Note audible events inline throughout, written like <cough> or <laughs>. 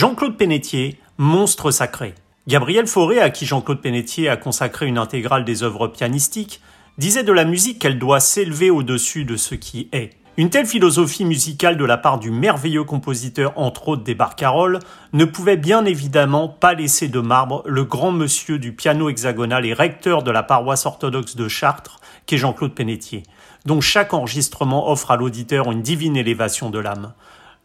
Jean-Claude Pénétier, monstre sacré. Gabriel Fauré, à qui Jean-Claude Pénétier a consacré une intégrale des œuvres pianistiques, disait de la musique qu'elle doit s'élever au-dessus de ce qui est. Une telle philosophie musicale de la part du merveilleux compositeur entre autres des Barcaroles ne pouvait bien évidemment pas laisser de marbre le grand monsieur du piano hexagonal et recteur de la paroisse orthodoxe de Chartres, qu'est Jean-Claude Pénétier, dont chaque enregistrement offre à l'auditeur une divine élévation de l'âme.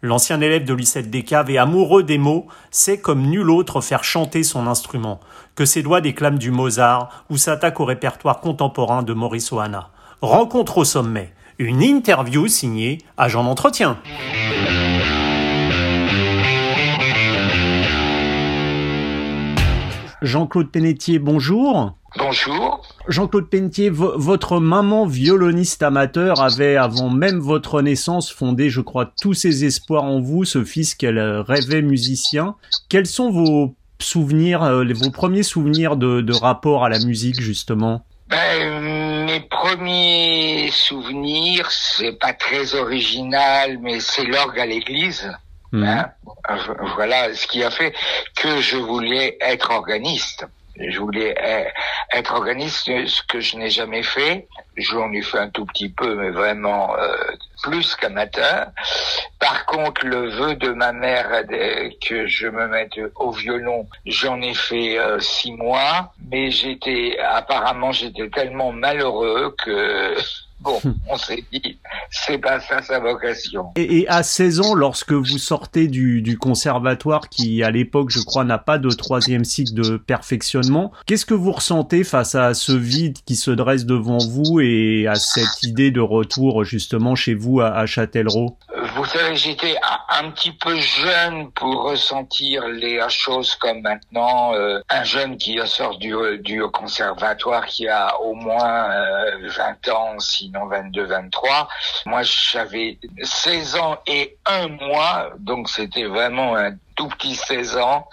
L'ancien élève de Lucette Descaves et amoureux des mots sait comme nul autre faire chanter son instrument, que ses doigts déclament du Mozart ou s'attaque au répertoire contemporain de Maurice Ohana. Rencontre au sommet, une interview signée Agent d'entretien. Jean-Claude Pénétier, bonjour. Bonjour. Jean-Claude Pentier, votre maman violoniste amateur avait, avant même votre naissance, fondé, je crois, tous ses espoirs en vous, ce fils qu'elle rêvait musicien. Quels sont vos souvenirs, euh, vos premiers souvenirs de, rapport à la musique, justement? Ben, mes premiers souvenirs, c'est pas très original, mais c'est l'orgue à l'église. Mmh. Hein? voilà ce qui a fait que je voulais être organiste. Je voulais être organiste, ce que je n'ai jamais fait. J'en ai fait un tout petit peu, mais vraiment euh, plus qu'amateur. Par contre, le vœu de ma mère que je me mette au violon, j'en ai fait euh, six mois, mais j'étais apparemment j'étais tellement malheureux que Bon, <laughs> on s'est dit, c'est pas ça sa vocation. Et, à 16 ans, lorsque vous sortez du, du conservatoire, qui à l'époque, je crois, n'a pas de troisième cycle de perfectionnement, qu'est-ce que vous ressentez face à ce vide qui se dresse devant vous et à cette idée de retour justement chez vous à, à Châtellerault? Vous savez, j'étais un petit peu jeune pour ressentir les choses comme maintenant. Euh, un jeune qui sort du, du conservatoire, qui a au moins 20 euh, ans, sinon 22, 23. Moi, j'avais 16 ans et un mois, donc c'était vraiment un tout petit 16 ans.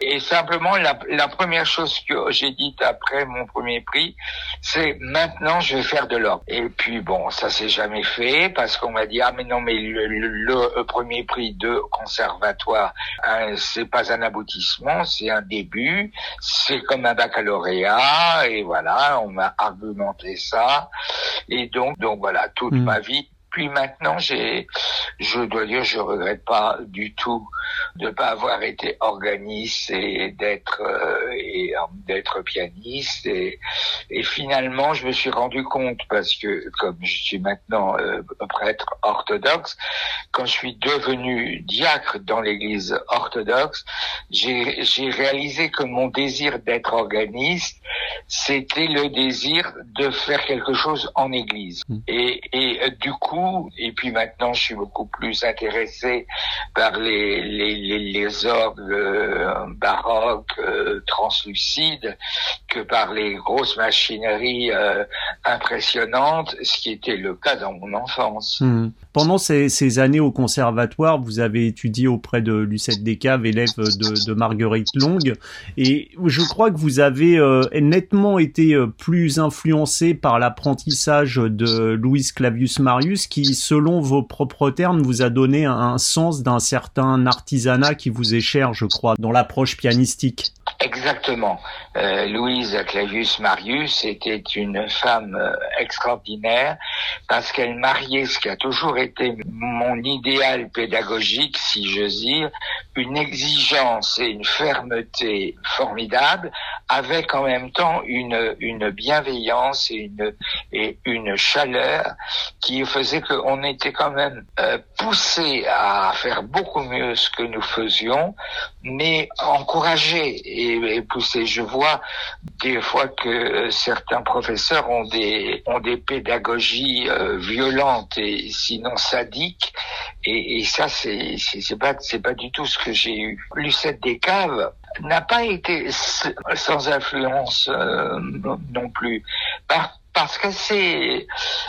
Et simplement, la, la première chose que j'ai dite après mon premier prix, c'est maintenant je vais faire de l'or. Et puis bon, ça s'est jamais fait parce qu'on m'a dit ah mais non mais le, le, premier prix de conservatoire, hein, c'est pas un aboutissement, c'est un début, c'est comme un baccalauréat et voilà, on m'a argumenté ça. Et donc donc voilà, toute hmm. ma vie puis maintenant, j'ai, je dois dire, je regrette pas du tout de pas avoir été organiste et d'être euh, et euh, d'être pianiste et, et finalement, je me suis rendu compte parce que comme je suis maintenant euh, prêtre orthodoxe, quand je suis devenu diacre dans l'Église orthodoxe, j'ai j'ai réalisé que mon désir d'être organiste, c'était le désir de faire quelque chose en Église mmh. et et du coup et puis maintenant, je suis beaucoup plus intéressé par les, les, orgues euh, baroques, euh, translucides, que par les grosses machineries euh, impressionnantes, ce qui était le cas dans mon enfance. Hmm. Pendant ces, années au conservatoire, vous avez étudié auprès de Lucette Descaves, élève de, de Marguerite Long, et je crois que vous avez nettement été plus influencé par l'apprentissage de Louis Clavius Marius, qui, selon vos propres termes, vous a donné un, sens d'un certain artisanat qui vous est cher, je crois, dans l'approche pianistique. Exactement. Euh, Louise Clavius Marius était une femme euh, extraordinaire parce qu'elle mariait ce qui a toujours été mon idéal pédagogique, si j'ose dire, une exigence et une fermeté formidable, avec en même temps une, bienveillance et une, et une chaleur qui faisait qu'on était quand même euh, poussé à faire beaucoup mieux ce que nous faisions, mais encouragé et, poussé. Je vois des fois que certains professeurs ont des ont des pédagogies euh, violentes et sinon sadiques, et, et ça c'est c'est pas c'est pas du tout ce que j'ai eu. Lucette Descaves n'a pas été sans influence euh, non plus. Parce que c'est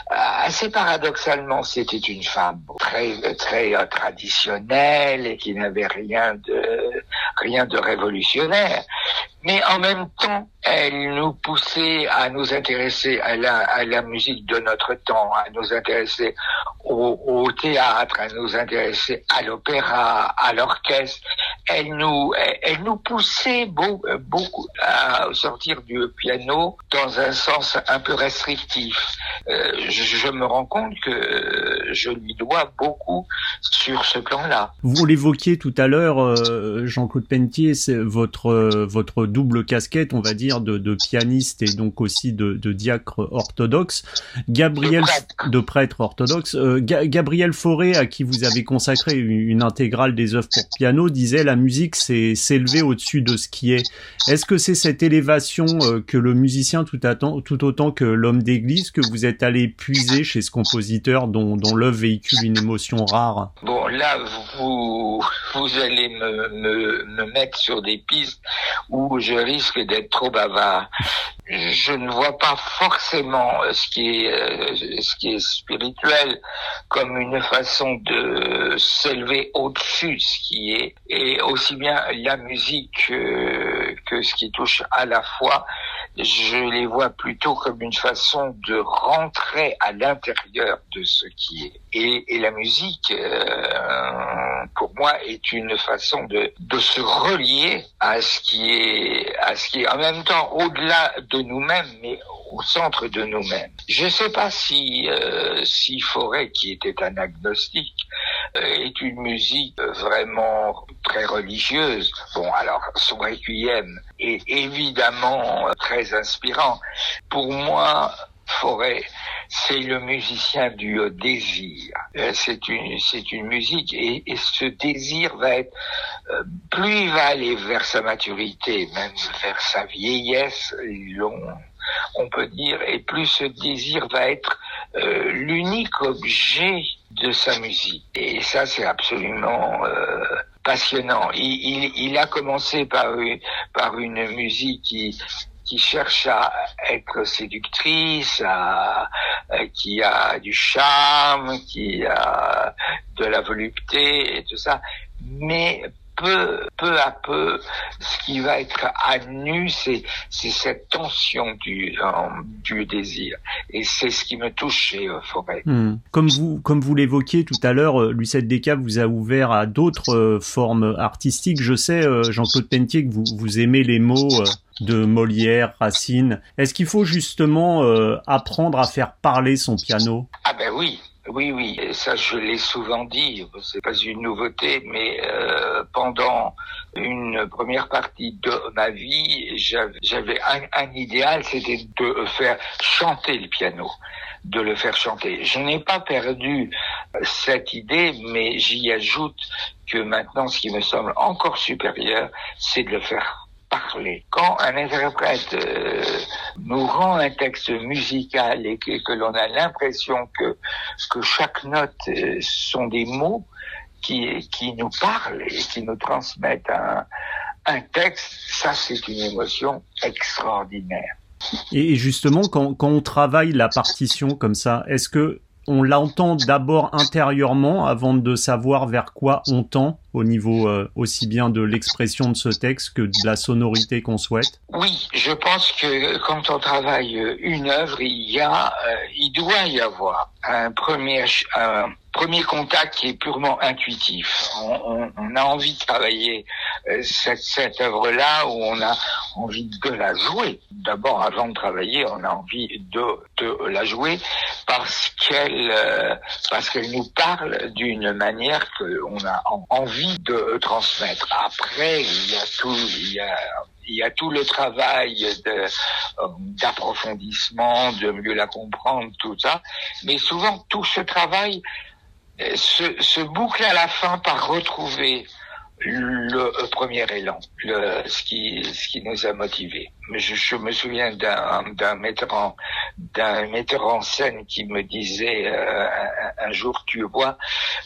assez paradoxalement, c'était une femme très très euh, traditionnelle et qui n'avait rien de rien de révolutionnaire, mais en même temps, elle nous poussait à nous intéresser à la, à la musique de notre temps, à nous intéresser au, au théâtre, à nous intéresser à l'opéra, à l'orchestre. Elle nous, elle, nous poussait beaucoup, à sortir du piano dans un sens un peu restrictif. Euh, je, me rends compte que je lui dois beaucoup sur ce plan-là. Vous l'évoquiez tout à l'heure, euh, Jean-Claude Pentier, c'est votre votre double casquette, on va dire, de, de pianiste et donc aussi de, de diacre orthodoxe. Gabriel de prêtre, orthodoxe. Euh, Gabriel Fauré, à qui vous avez consacré une intégrale des œuvres pour piano, disait la musique c'est s'élever au-dessus de ce qui est. Est-ce que c'est cette élévation euh, que le musicien tout, tout autant que l'homme d'église que vous êtes allé puiser chez ce compositeur dont, dont véhicule une émotion rare. Bon, là, vous, vous allez me, me, me mettre sur des pistes où je risque d'être trop bavard. Je ne vois pas forcément ce qui est euh, ce qui est spirituel comme une façon de s'élever au-dessus de ce qui est et aussi bien la musique que, que ce qui touche à la foi je les vois plutôt comme une façon de rentrer à l'intérieur de ce qui est. Et, et la musique, euh, pour moi, est une façon de, de se relier à ce qui est, à ce qui est en même temps au-delà de nous-mêmes, mais au centre de nous-mêmes. Je ne sais pas si euh, si Forêt, qui était un agnostique, est une musique vraiment très religieuse. Bon, alors son requiem est évidemment très inspirant. Pour moi, Forêt, c'est le musicien du désir. Euh, c'est une, c'est une musique et, et, ce désir va être, euh, plus il va aller vers sa maturité, même vers sa vieillesse, on peut dire, et plus ce désir va être euh, l'unique objet de sa musique. Et ça, c'est absolument euh, passionnant. Il, il, il, a commencé par, par une musique qui qui cherche à être séductrice, à, qui a du charme, qui a de la volupté et tout ça, mais peu, peu à peu, ce qui va être à nu, c'est, c'est cette tension du, euh, du désir. Et c'est ce qui me touche chez euh, Forêt. Hmm. Comme vous, comme vous l'évoquiez tout à l'heure, euh, Lucette Descap vous a ouvert à d'autres formes artistiques. Je sais, Jean-Claude Pentier, que vous, vous aimez les mots de Molière, Racine. Est-ce qu'il faut justement apprendre à faire parler son piano? Ah ben oui, oui, oui, ça je l'ai souvent dit, c'est pas une nouveauté, mais euh, pendant une première partie de ma vie, j'avais un, un, idéal, c'était de faire chanter le piano, de le faire chanter. Je n'ai pas perdu cette idée, mais j'y ajoute que maintenant, ce qui me semble encore supérieur, c'est de le faire quand un interprète euh, nous rend un texte musical et que, l'on a l'impression que, que chaque note euh, sont des mots qui, qui nous parlent et qui nous transmettent un, un texte, ça c'est une émotion extraordinaire. Et justement, quand, quand on travaille la partition comme ça, est-ce que on l'entend d'abord intérieurement avant de savoir vers quoi on tend au niveau euh, aussi bien de l'expression de ce texte que de la sonorité qu'on souhaite. Oui, je pense que quand on travaille une œuvre, il y a, euh, il doit y avoir un premier, premier contact qui est purement intuitif. On, on, a envie de travailler euh, cette, cette œuvre-là où on a envie de la jouer. D'abord, avant de travailler, on a envie de, de la jouer parce qu'elle parce qu'elle nous parle d'une manière qu'on a envie de transmettre. Après, il y a tout, il y a, il y a tout le travail euh, d'approfondissement, de, mieux la comprendre, tout ça. Mais souvent, tout ce travail euh, se, se boucle à la fin par retrouver le premier élan, le, ce qui ce qui nous a motivés. Je, je me souviens d'un d'un metteur en d'un metteur en scène qui me disait euh, un, jour tu vois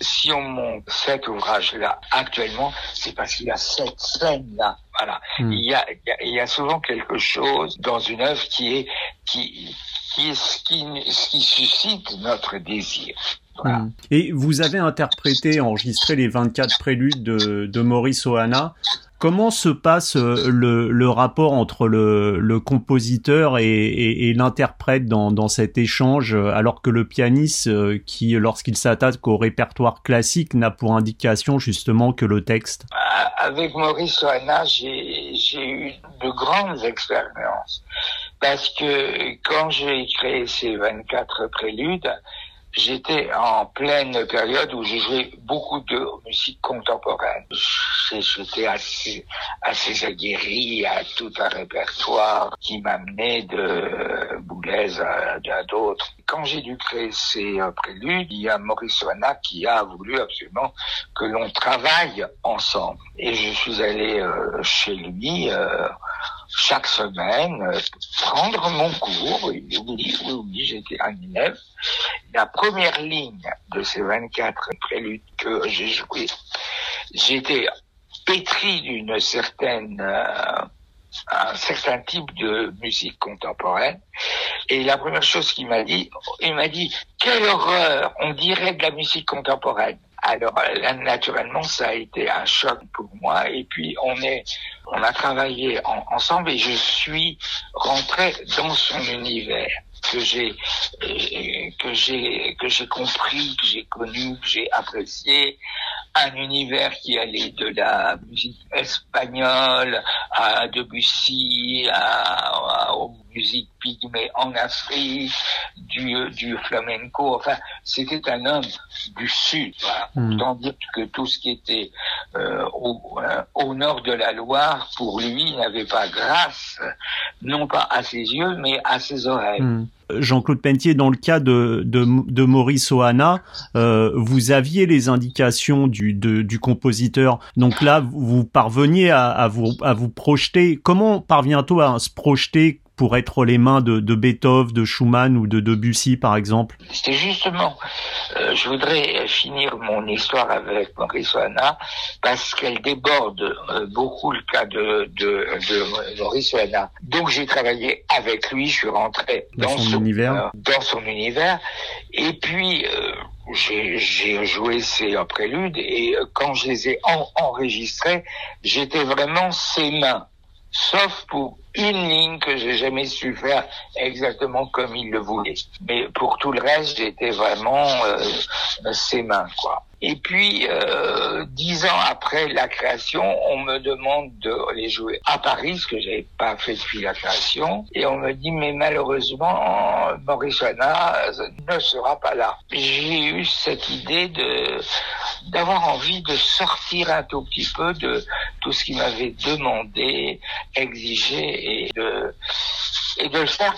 si on monte cet ouvrage là actuellement c'est parce qu'il y a cette scène là voilà hmm. il, y a, il y a souvent quelque chose dans une œuvre qui est qui qui est ce qui, ce qui suscite notre désir et vous avez interprété, enregistré les 24 préludes de, de Maurice Ohana. Comment se passe euh, le, rapport entre le, compositeur et, l'interprète dans, cet échange, alors que le pianiste, euh, qui lorsqu'il s'attaque au répertoire classique, n'a pour indication justement que le texte? Avec Maurice Soana, j'ai eu de grandes expériences, parce que quand j'ai créé ces 24 préludes, J'étais en pleine période où j'ai joué beaucoup de musique contemporaine. J'étais assez, assez aguerri à tout un répertoire qui m'amenait de Boulez à, d'autres. Quand j'ai dû créer ces euh, préludes, il y a Maurice Oana qui a voulu absolument que l'on travaille ensemble. Et je suis allé euh, chez lui euh, chaque semaine prendre mon cours. Oui, oui, oui, j'étais un élève. La première ligne de ces 24 préludes que j'ai joué, j'étais pétri d'une certaine euh, un certain type de musique contemporaine. Et la première chose qu'il m'a dit, il m'a dit, quelle horreur, on dirait de la musique contemporaine. Alors là, naturellement, ça a été un choc pour moi. Et puis on est, on a travaillé ensemble et je suis rentré dans son univers que j'ai euh, que j'ai que j'ai compris, que j'ai connu, que j'ai apprécié, un univers qui allait de la musique espagnole à Debussy, à, musiques pygmées en Afrique, du, du flamenco. Enfin, c'était un homme du Sud. Voilà. Autant dire que tout ce qui était euh, au, euh, au, nord de la Loire, pour lui, n'avait pas grâce, non pas à ses yeux, mais à ses oreilles. Hmm. Jean-Claude Pentier, dans le cas de, de, de Maurice Ohana, euh, vous aviez les indications du, du compositeur. Donc là, vous parveniez à, à, vous, à vous projeter. Comment parvient-on à se projeter pour être les mains de, de Beethoven, de Schumann ou de Debussy, par exemple C'était justement, euh, je voudrais finir mon histoire avec Maurice Ohana parce qu'elle déborde euh, beaucoup le cas de, de, de Maurice Ohana. Donc j'ai travaillé avec lui, je suis rentré dans, son, univers, euh, dans son univers, et puis j'ai joué ces préludes et quand je les ai enregistrés, j'étais vraiment ses mains sauf pour une ligne que j'ai jamais su faire exactement comme il le voulait. Mais pour tout le reste, j'étais vraiment euh, ses mains, quoi. Et puis, euh, dix ans après la création, on me demande de les jouer à Paris, ce que j'avais pas fait depuis la création. Et on me dit, mais malheureusement, Maurice ne sera pas là. J'ai eu cette idée de d'avoir envie de sortir un tout petit peu de tout ce qu'il m'avait demandé, exigé et de, et de le faire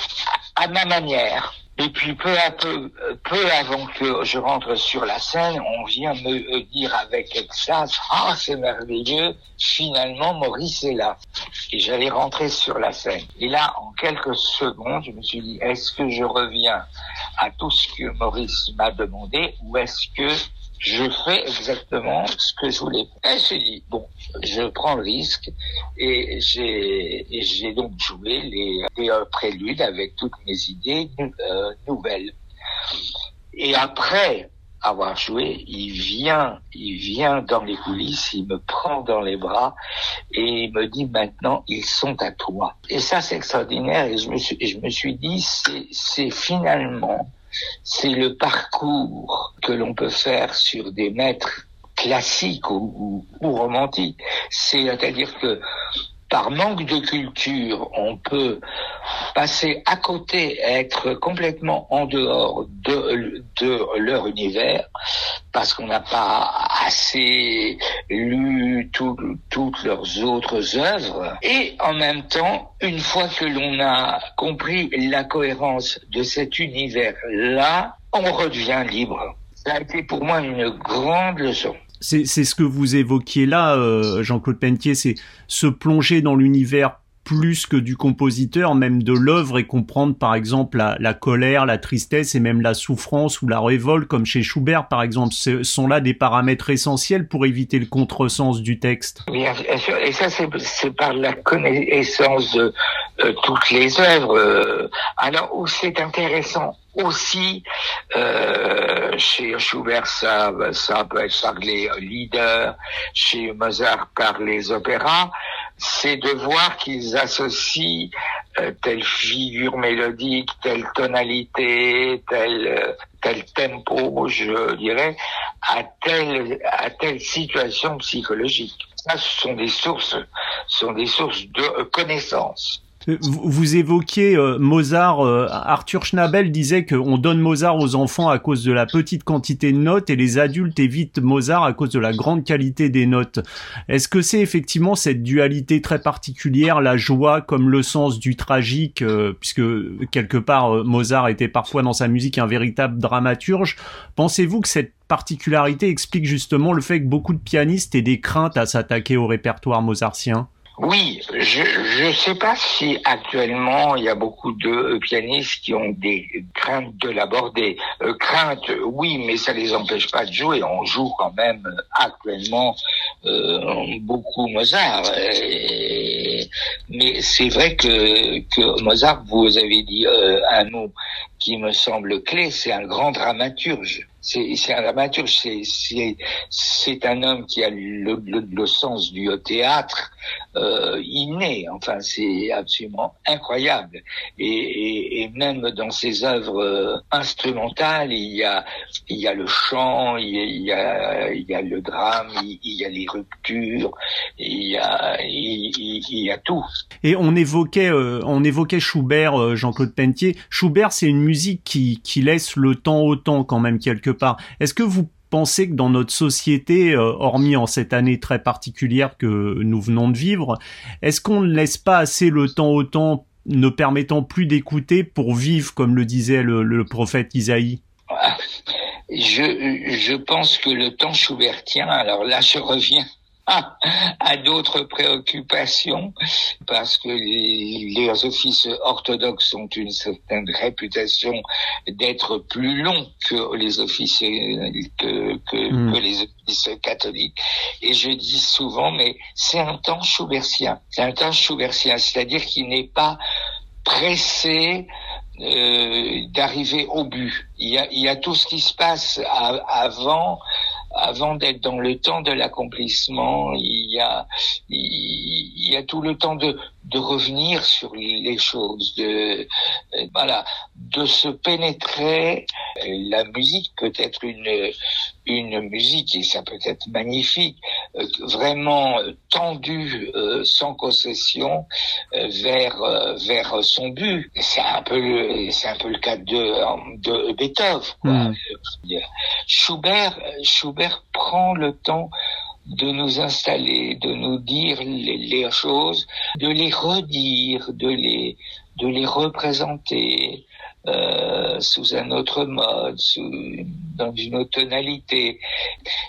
à ma manière. Et puis peu à peu, peu avant que je rentre sur la scène, on vient me dire avec extase, ah c'est merveilleux, finalement Maurice est là. Et j'allais rentrer sur la scène. Et là, en quelques secondes, je me suis dit, est-ce que je reviens à tout ce que Maurice m'a demandé ou est-ce que je fais exactement ce que je voulais. Et je dit, bon, je prends le risque et j'ai, donc joué les, les préludes avec toutes mes idées euh, nouvelles. Et après avoir joué, il vient, il vient dans les coulisses, il me prend dans les bras et il me dit maintenant ils sont à toi. Et ça c'est extraordinaire et je me suis, je me suis dit c'est finalement c'est le parcours que l'on peut faire sur des maîtres classiques ou, romantiques. C'est-à-dire que par manque de culture, on peut passer à côté, être complètement en dehors de, leur univers, parce qu'on n'a pas assez lu toutes leurs autres œuvres. Et en même temps, une fois que l'on a compris la cohérence de cet univers-là, on redevient libre. Ça a été pour moi une grande leçon c'est ce que vous évoquiez là, euh, Jean-Claude Pentier, c'est se plonger dans l'univers plus que du compositeur, même de l'œuvre, et comprendre par exemple la, colère, la tristesse et même la souffrance ou la révolte, comme chez Schubert par exemple, ce sont là des paramètres essentiels pour éviter le contresens du texte. Bien sûr, et ça c'est par la connaissance de euh, toutes les œuvres. Euh, alors c'est intéressant aussi chez Schubert ça ça peut être par les leaders, chez Mozart par les opéras, c'est de voir qu'ils associent euh, telle figure mélodique, telle tonalité, tel euh, tel tempo, je dirais, à telle à telle situation psychologique. Ça, ce sont des sources, sont des sources de connaissances. Vous évoquiez euh, Mozart. Euh, Arthur Schnabel disait qu'on donne Mozart aux enfants à cause de la petite quantité de notes et les adultes évitent Mozart à cause de la grande qualité des notes. Est-ce que c'est effectivement cette dualité très particulière, la joie comme le sens du tragique, euh, puisque quelque part Mozart était parfois dans sa musique un véritable dramaturge. Pensez-vous que cette particularité explique justement le fait que beaucoup de pianistes aient des craintes à s'attaquer au répertoire mozartien? Oui, je ne sais pas si actuellement il y a beaucoup de pianistes qui ont des craintes de l'aborder. Euh, craintes, oui, mais ça les empêche pas de jouer. On joue quand même actuellement euh, beaucoup Mozart. mais c'est vrai que, que Mozart, vous avez dit euh, un mot qui me semble clé, c'est un grand dramaturge c'est un dramaturge, c'est un homme qui a le, sens du théâtre euh, inné. Enfin, c'est absolument incroyable. Et, même dans ses œuvres euh, instrumentales, il y a le chant, il y a le drame, il, y a les ruptures, il y a il, il y a tout. Et on évoquait euh, on évoquait Schubert, euh, Jean-Claude Pentier. Schubert, c'est une musique qui laisse le temps au temps quand même quelque part. Est-ce que vous pensez que dans notre société, euh, hormis en cette année très particulière que nous venons de vivre, est-ce qu'on ne laisse pas assez le temps au temps, ne permettant plus d'écouter pour vivre, comme le disait le, prophète Isaïe? Je, je pense que le temps schubertien, alors là je reviens <laughs> à d'autres préoccupations parce que les, offices orthodoxes ont une certaine réputation d'être plus longs que les offices que, que, hmm. que, les offices catholiques et je dis souvent mais c'est un temps schoubertien c'est un temps schoubertien c'est-à-dire qu'il n'est pas pressé euh, d'arriver au but. Il y, a, il y a tout ce qui se passe avant avant d'être dans le temps de l'accomplissement, il y a il y a tout le temps de de revenir sur les choses, de voilà, de se pénétrer. La musique peut être une une musique et ça peut être magnifique, vraiment tendue euh, sans concession euh, vers vers son but. C'est un peu c'est un peu le cas de de Beethoven. Hmm. Schubert Schubert prend le temps de nous installer, de nous dire les, les, choses, de les redire, de les, de les représenter euh, sous un autre mode, sous, dans une autre tonalité.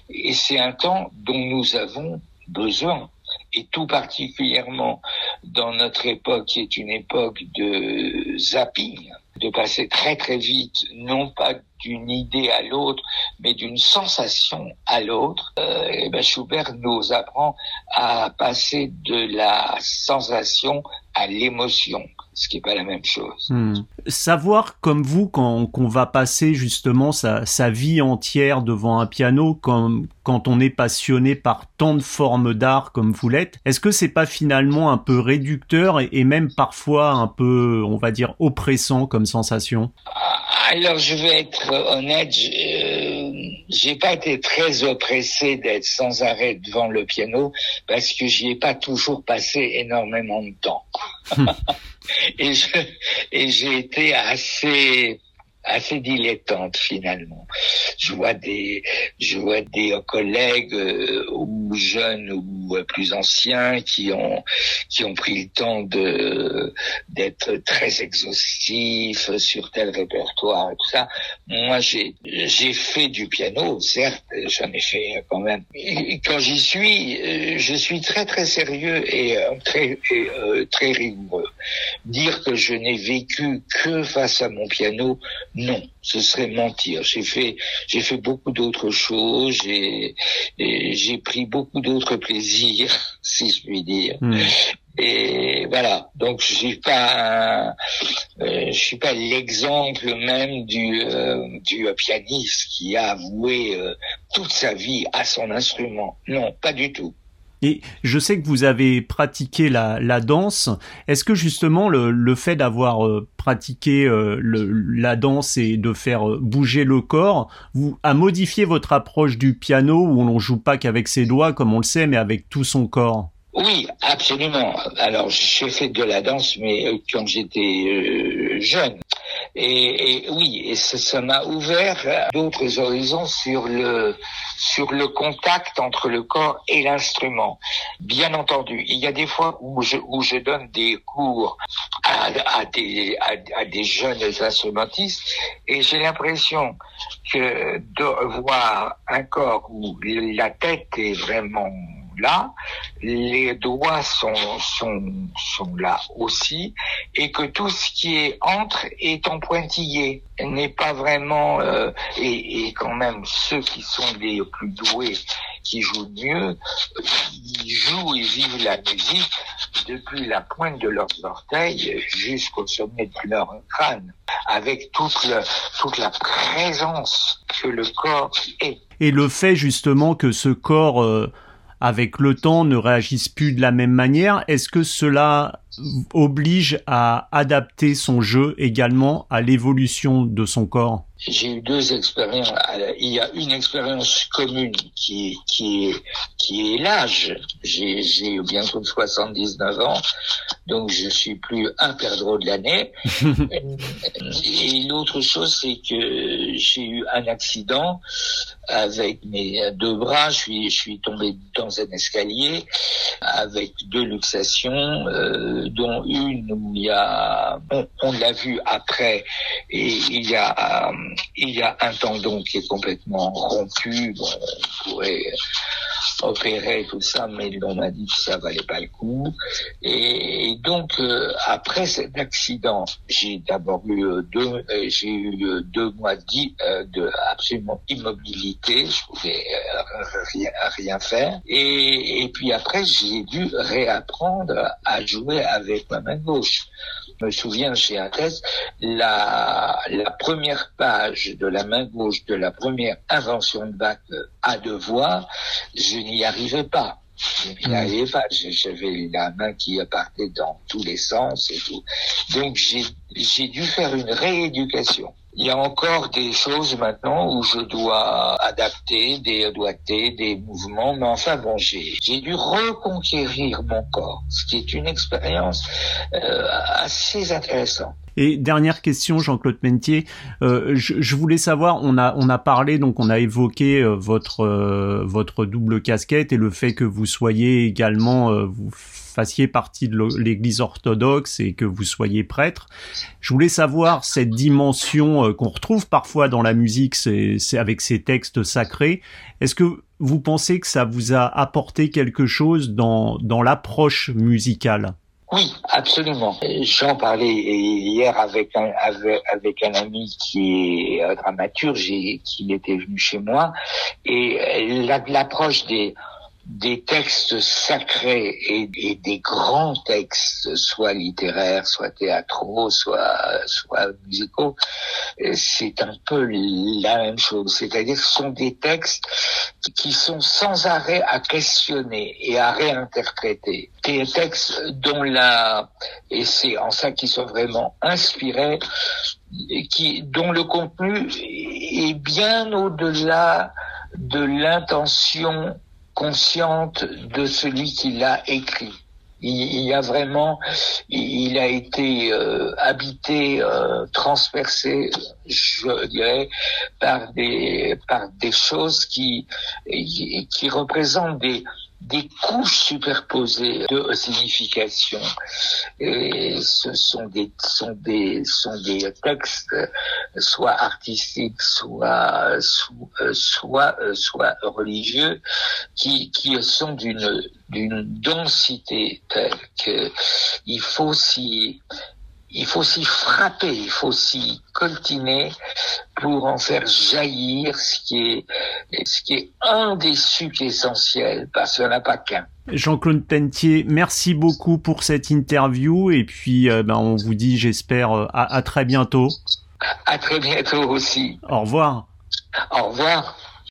Et c'est un temps dont nous avons besoin. Et tout particulièrement dans notre époque qui est une époque de zapping, de passer très très vite, non pas d'une idée à l'autre, mais d'une sensation à l'autre, euh, ben Schubert nous apprend à passer de la sensation à l'émotion, ce qui est pas la même chose. Hmm. Savoir comme vous quand qu'on va passer justement sa, sa vie entière devant un piano, comme quand on est passionné par tant de formes d'art comme vous l'êtes, est-ce que c'est pas finalement un peu réducteur et, et, même parfois un peu, on va dire, oppressant comme sensation? Alors je vais être honnête, j'ai pas été très oppressé d'être sans arrêt devant le piano parce que j'y ai pas toujours passé énormément de temps. <laughs> et je, et j'ai été assez assez dilettante finalement. Je vois des, je vois des collègues euh, ou jeunes ou euh, plus anciens qui ont qui ont pris le temps de d'être très exhaustifs sur tel répertoire et tout ça. Moi, j'ai j'ai fait du piano, certes, j'en ai fait quand même. Quand j'y suis, euh, je suis très très sérieux et très et, très rigoureux. Dire que je n'ai vécu que face à mon piano non, ce serait mentir. J'ai fait, j'ai fait beaucoup d'autres choses. J'ai, j'ai pris beaucoup d'autres plaisirs, <laughs> si je puis dire. Hmm. Et voilà. Donc je suis pas, euh, je suis pas l'exemple même du euh, du pianiste qui a voué euh, toute sa vie à son instrument. Non, pas du tout. Et je sais que vous avez pratiqué la, la danse. Est-ce que justement le, le fait d'avoir euh, pratiqué euh, le, la danse et de faire euh, bouger le corps vous a modifié votre approche du piano où on joue pas qu'avec ses doigts comme on le sait, mais avec tout son corps? Oui, absolument. Alors, j'ai fait de la danse, mais quand j'étais jeune. Et, et, oui, et ça m'a ouvert d'autres horizons sur le sur le contact entre le corps et l'instrument. Bien entendu, il y a des fois où je, où je donne des cours à, à, des, à, des jeunes instrumentistes et j'ai l'impression que de voir un corps où la tête est vraiment là, les doigts sont, sont, sont là aussi, et que tout ce qui est entre est en pointillé, n'est pas vraiment, euh, et, et, quand même ceux qui sont les plus doués, qui jouent mieux, ils jouent et vivent la musique depuis la pointe de leurs orteils jusqu'au sommet de leur crâne, avec toute, le, toute la présence que le corps est. Et le fait justement que ce corps euh, avec le temps ne réagissent plus de la même manière. Est-ce que cela oblige à adapter son jeu également à l'évolution de son corps? J'ai eu deux expériences. Il y a une expérience commune qui, est l'âge. J'ai bientôt 79 ans, donc je suis plus un perdreau de l'année. <laughs> Et l'autre chose, c'est que j'ai eu un accident avec mes deux bras. Je suis, je suis tombé dans un escalier avec deux luxations, euh, dont une où il y a, on, l'a vu après, et il y a, euh, il y a un tendon qui est complètement rompu. Bon, on pourrait opérer tout ça, mais on m'a dit que ça valait pas le coup. Et, donc euh, après cet accident, j'ai d'abord eu euh, deux, euh, j'ai eu deux mois de absolument immobilité, je pouvais rien, rien faire. Et, et puis après, j'ai dû réapprendre à jouer avec ma main gauche. Je me souviens chez test, la, la première page de la main gauche de la première invention de Bach à deux voix, je n'y arrivais pas. Je n'y hmm. arrivais pas. J'avais la main qui partait dans tous les sens et tout. Donc j'ai dû faire une rééducation. Il y a encore des choses maintenant où je dois adapter des doigtés, des mouvements, mais enfin bon, j'ai dû reconquérir mon corps, ce qui est une expérience euh, assez intéressante. Et dernière question, Jean-Claude Mentier, euh, je, je, voulais savoir, on a on a parlé donc on a évoqué euh, votre euh, votre double casquette et le fait que vous soyez également euh, vous fassiez partie de l'Église orthodoxe et que vous soyez prêtre. Je voulais savoir cette dimension euh, qu'on retrouve parfois dans la musique, c'est avec ces textes sacrés. Est-ce que vous pensez que ça vous a apporté quelque chose dans, dans l'approche musicale? Oui, absolument. J'en parlais hier avec un, avec, avec un ami qui est dramaturge et qui était venu chez moi. Et l'approche des, des textes sacrés et, des grands textes, soit littéraires, soit théâtraux, soit, soit musicaux, c'est un peu la même chose. C'est-à-dire ce sont des textes qui sont sans arrêt à questionner et à réinterpréter. Des textes dont la, et c'est en ça qu'ils sont vraiment inspirés, qui, dont le contenu est bien au-delà de l'intention consciente de celui qui l'a écrit. Il, y a vraiment, il a été euh, habité, euh, transpercé, je dirais, par des par des choses qui qui représentent des des couches superposées de signification. Et ce sont des, sont des, sont des textes soit artistiques, soit, soit, soit, religieux, qui, qui sont d'une, d'une densité telle que il faut s'y, il faut s'y frapper, il faut s'y coltiner pour en faire jaillir ce qui est, ce qui est un des sucs essentiels, parce qu'il n'y en a pas qu'un. Jean-Claude Pentier, merci beaucoup pour cette interview et puis euh, ben, on vous dit, j'espère, euh, à, à très bientôt. À très bientôt aussi. Au revoir. Au revoir.